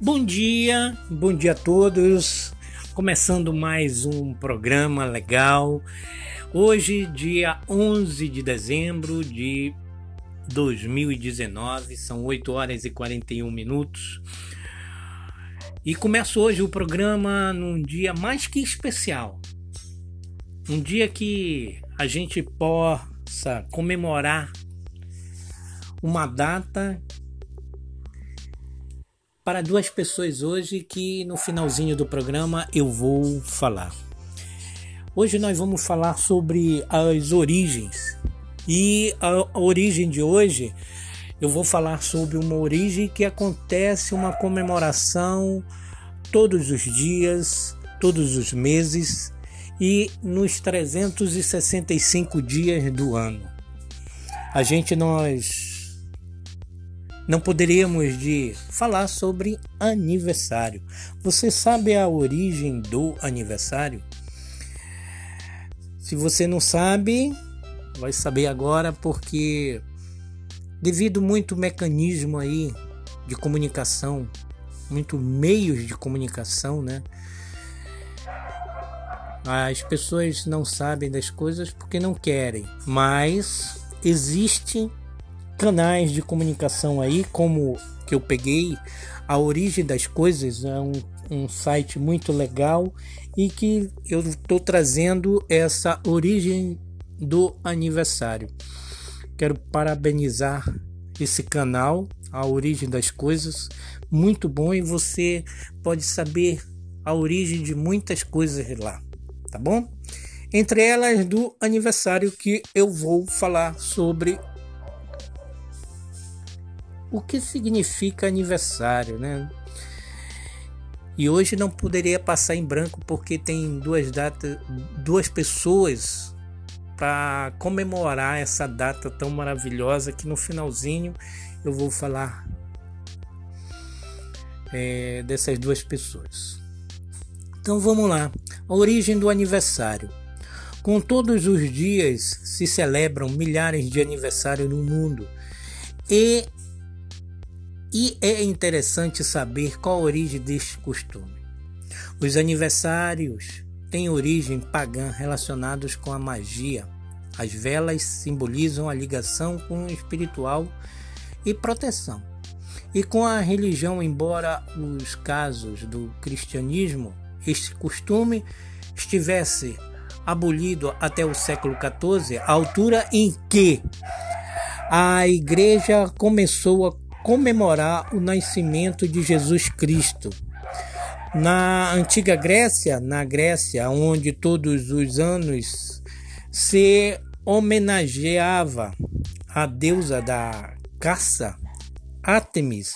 Bom dia, bom dia a todos. Começando mais um programa legal. Hoje, dia 11 de dezembro de 2019, são 8 horas e 41 minutos. E começo hoje o programa num dia mais que especial. Um dia que a gente possa comemorar uma data para duas pessoas hoje que no finalzinho do programa eu vou falar. Hoje nós vamos falar sobre as origens. E a origem de hoje eu vou falar sobre uma origem que acontece uma comemoração todos os dias, todos os meses e nos 365 dias do ano. A gente nós não poderíamos de falar sobre aniversário. Você sabe a origem do aniversário? Se você não sabe, vai saber agora porque devido muito mecanismo aí de comunicação, muito meios de comunicação, né? As pessoas não sabem das coisas porque não querem, mas existe canais de comunicação aí, como que eu peguei, a origem das coisas é um, um site muito legal e que eu estou trazendo essa origem do aniversário. Quero parabenizar esse canal, a origem das coisas, muito bom e você pode saber a origem de muitas coisas lá, tá bom? Entre elas do aniversário que eu vou falar sobre o que significa aniversário, né? E hoje não poderia passar em branco porque tem duas datas, duas pessoas para comemorar essa data tão maravilhosa que no finalzinho eu vou falar é, dessas duas pessoas. Então vamos lá. A origem do aniversário. Com todos os dias se celebram milhares de aniversários no mundo e e é interessante saber qual a origem deste costume. Os aniversários têm origem pagã relacionados com a magia. As velas simbolizam a ligação com o espiritual e proteção. E com a religião, embora os casos do cristianismo, este costume estivesse abolido até o século XIV, a altura em que a igreja começou a comemorar o nascimento de Jesus Cristo. Na antiga Grécia, na Grécia, onde todos os anos se homenageava a deusa da caça, Artemis,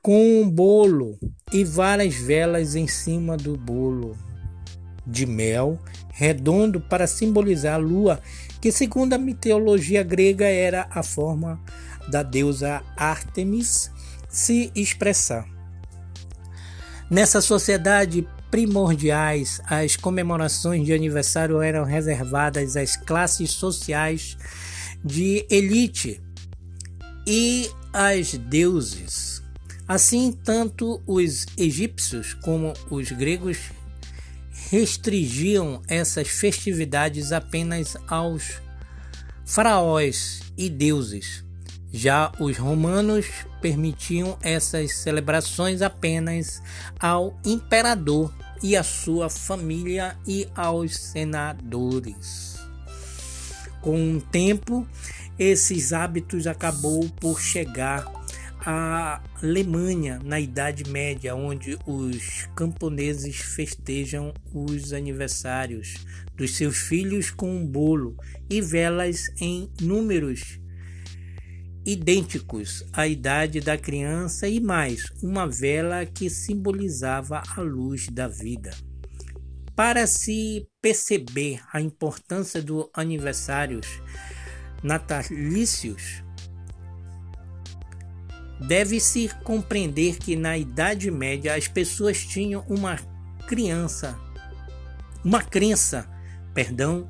com um bolo e várias velas em cima do bolo de mel redondo para simbolizar a lua, que segundo a mitologia grega era a forma da deusa Ártemis se expressar. Nessa sociedade primordiais, as comemorações de aniversário eram reservadas às classes sociais de elite e às deuses. Assim, tanto os egípcios como os gregos restringiam essas festividades apenas aos faraós e deuses. Já os romanos permitiam essas celebrações apenas ao imperador e à sua família e aos senadores. Com o tempo, esses hábitos acabou por chegar à Alemanha na Idade Média, onde os camponeses festejam os aniversários dos seus filhos com um bolo e velas em números idênticos à idade da criança e mais uma vela que simbolizava a luz da vida. Para se perceber a importância dos aniversários natalícios, deve-se compreender que na Idade Média as pessoas tinham uma criança, uma crença, perdão,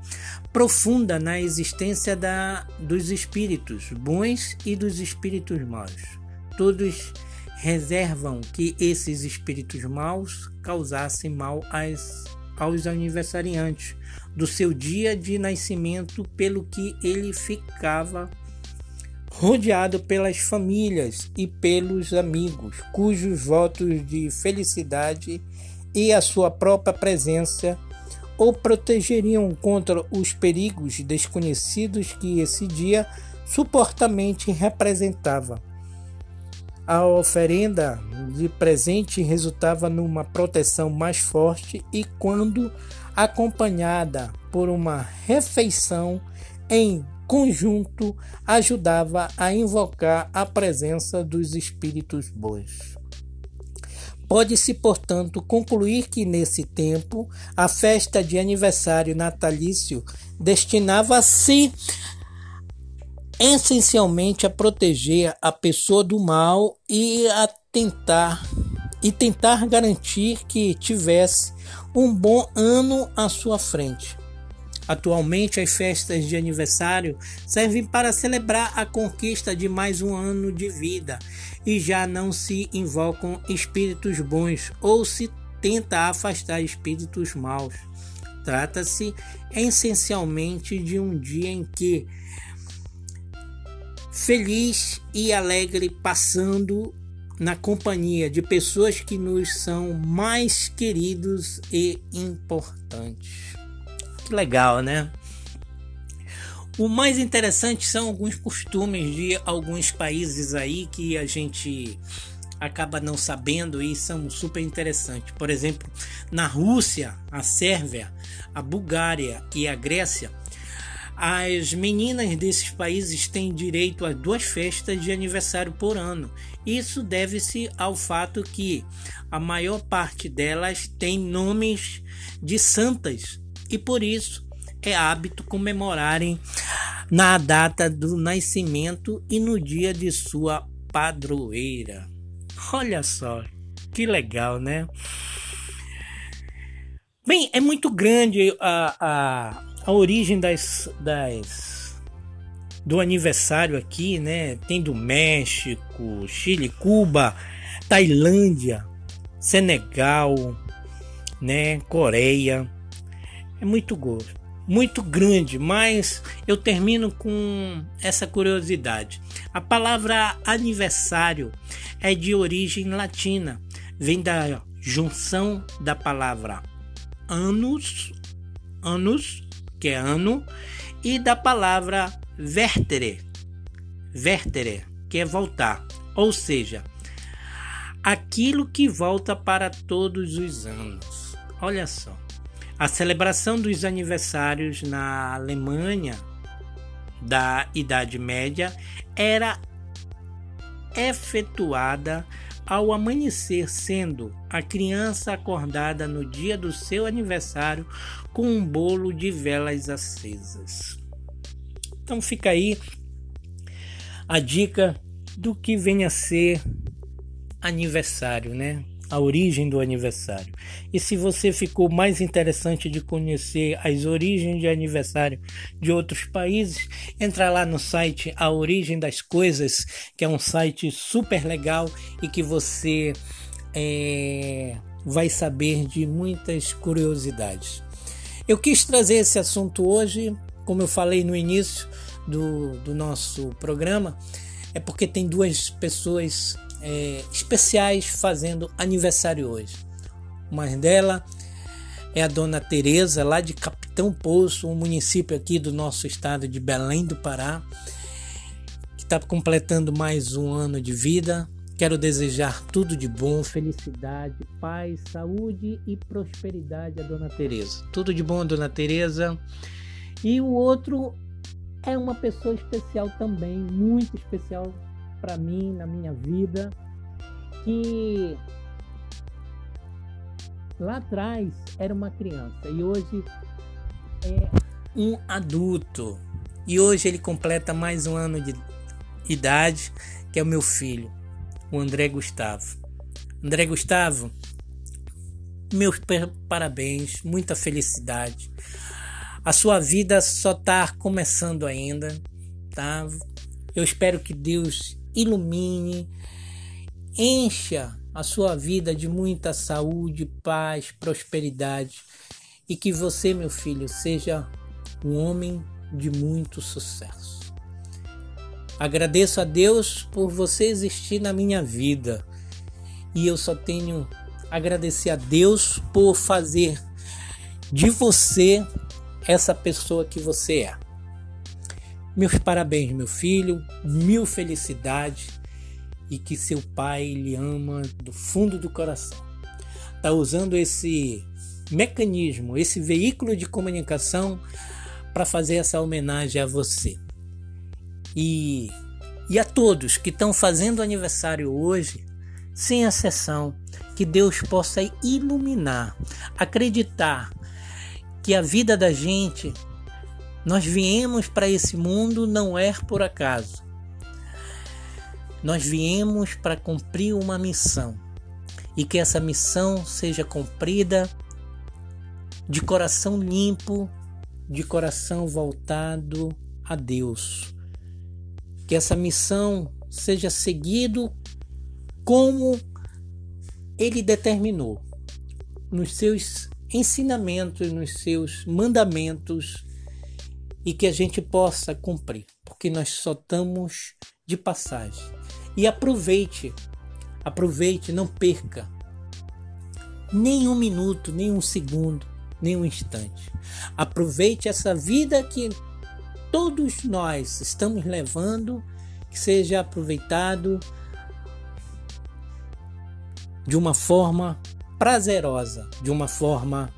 profunda na existência da, dos espíritos bons e dos espíritos maus. Todos reservam que esses espíritos maus causassem mal às, aos aniversariantes do seu dia de nascimento, pelo que ele ficava rodeado pelas famílias e pelos amigos, cujos votos de felicidade e a sua própria presença o protegeriam contra os perigos desconhecidos que esse dia supostamente representava. A oferenda de presente resultava numa proteção mais forte e, quando acompanhada por uma refeição em conjunto, ajudava a invocar a presença dos espíritos bons. Pode-se, portanto, concluir que nesse tempo a festa de aniversário natalício destinava-se essencialmente a proteger a pessoa do mal e a tentar e tentar garantir que tivesse um bom ano à sua frente. Atualmente, as festas de aniversário servem para celebrar a conquista de mais um ano de vida e já não se invocam espíritos bons ou se tenta afastar espíritos maus. Trata-se essencialmente de um dia em que feliz e alegre passando na companhia de pessoas que nos são mais queridos e importantes. Que legal, né? O mais interessante são alguns costumes de alguns países aí que a gente acaba não sabendo e são super interessantes. Por exemplo, na Rússia, a Sérvia, a Bulgária e a Grécia, as meninas desses países têm direito a duas festas de aniversário por ano. Isso deve-se ao fato que a maior parte delas tem nomes de santas e por isso é hábito comemorarem na data do nascimento e no dia de sua padroeira. Olha só, que legal, né? Bem, é muito grande a, a a origem das, das do aniversário aqui, né? Tem do México, Chile, Cuba, Tailândia, Senegal, né? Coreia. É muito gosto, muito grande, mas eu termino com essa curiosidade. A palavra aniversário é de origem latina, vem da junção da palavra anos, anos que é ano, e da palavra vertere, vertere, que é voltar, ou seja, aquilo que volta para todos os anos. Olha só, a celebração dos aniversários na Alemanha da Idade Média era efetuada ao amanhecer, sendo a criança acordada no dia do seu aniversário com um bolo de velas acesas. Então fica aí a dica do que vem a ser aniversário, né? A origem do aniversário. E se você ficou mais interessante de conhecer as origens de aniversário de outros países, entra lá no site A Origem das Coisas, que é um site super legal e que você é, vai saber de muitas curiosidades. Eu quis trazer esse assunto hoje, como eu falei no início do, do nosso programa, é porque tem duas pessoas é, especiais fazendo aniversário hoje. Uma dela é a dona Tereza, lá de Capitão Poço, um município aqui do nosso estado de Belém do Pará, que está completando mais um ano de vida. Quero desejar tudo de bom, felicidade, paz, saúde e prosperidade a Dona Teresa. Tudo de bom, Dona Teresa. E o outro é uma pessoa especial também, muito especial para mim na minha vida que lá atrás era uma criança e hoje é um adulto. E hoje ele completa mais um ano de idade, que é o meu filho, o André Gustavo. André Gustavo, meus parabéns, muita felicidade. A sua vida só está começando ainda, tá? Eu espero que Deus ilumine encha a sua vida de muita saúde, paz, prosperidade e que você, meu filho, seja um homem de muito sucesso. Agradeço a Deus por você existir na minha vida e eu só tenho agradecer a Deus por fazer de você essa pessoa que você é. Meus parabéns, meu filho, mil felicidades e que seu pai lhe ama do fundo do coração. Está usando esse mecanismo, esse veículo de comunicação para fazer essa homenagem a você. E, e a todos que estão fazendo aniversário hoje, sem exceção, que Deus possa iluminar, acreditar que a vida da gente, nós viemos para esse mundo não é por acaso. Nós viemos para cumprir uma missão e que essa missão seja cumprida de coração limpo, de coração voltado a Deus. Que essa missão seja seguido como ele determinou nos seus ensinamentos, nos seus mandamentos e que a gente possa cumprir, porque nós só estamos de passagem. E aproveite, aproveite, não perca nem um minuto, nem um segundo, nem um instante. Aproveite essa vida que todos nós estamos levando, que seja aproveitado de uma forma prazerosa, de uma forma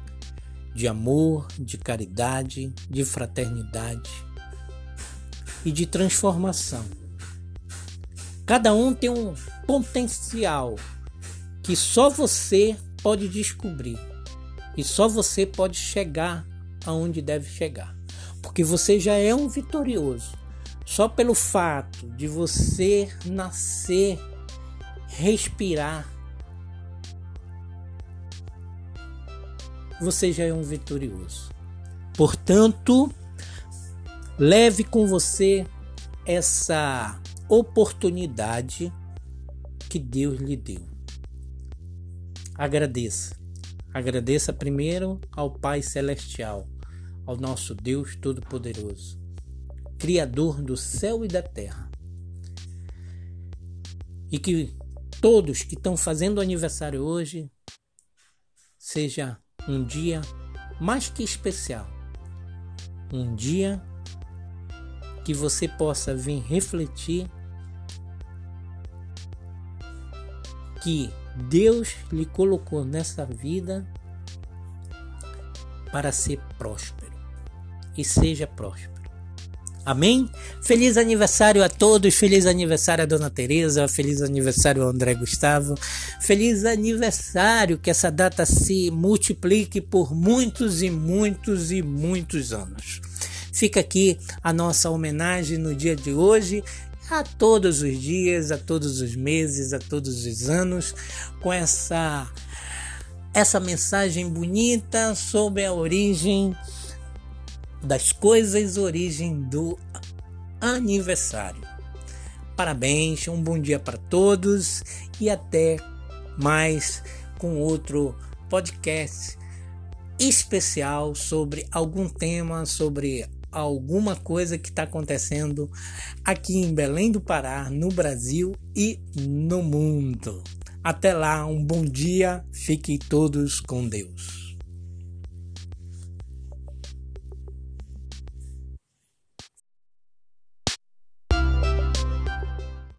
de amor, de caridade, de fraternidade e de transformação. Cada um tem um potencial que só você pode descobrir e só você pode chegar aonde deve chegar, porque você já é um vitorioso. Só pelo fato de você nascer, respirar, você já é um vitorioso. Portanto, leve com você essa oportunidade que Deus lhe deu. Agradeça. Agradeça primeiro ao Pai Celestial, ao nosso Deus Todo-Poderoso, Criador do céu e da terra. E que todos que estão fazendo aniversário hoje seja um dia mais que especial. Um dia que você possa vir refletir que Deus lhe colocou nessa vida para ser próspero e seja próspero. Amém? Feliz aniversário a todos, feliz aniversário a Dona Teresa, feliz aniversário ao André Gustavo, feliz aniversário, que essa data se multiplique por muitos e muitos e muitos anos. Fica aqui a nossa homenagem no dia de hoje a todos os dias, a todos os meses, a todos os anos, com essa essa mensagem bonita sobre a origem das coisas, origem do aniversário. Parabéns, um bom dia para todos e até mais com outro podcast especial sobre algum tema, sobre alguma coisa que está acontecendo aqui em Belém do Pará, no Brasil e no mundo. Até lá, um bom dia, fiquem todos com Deus.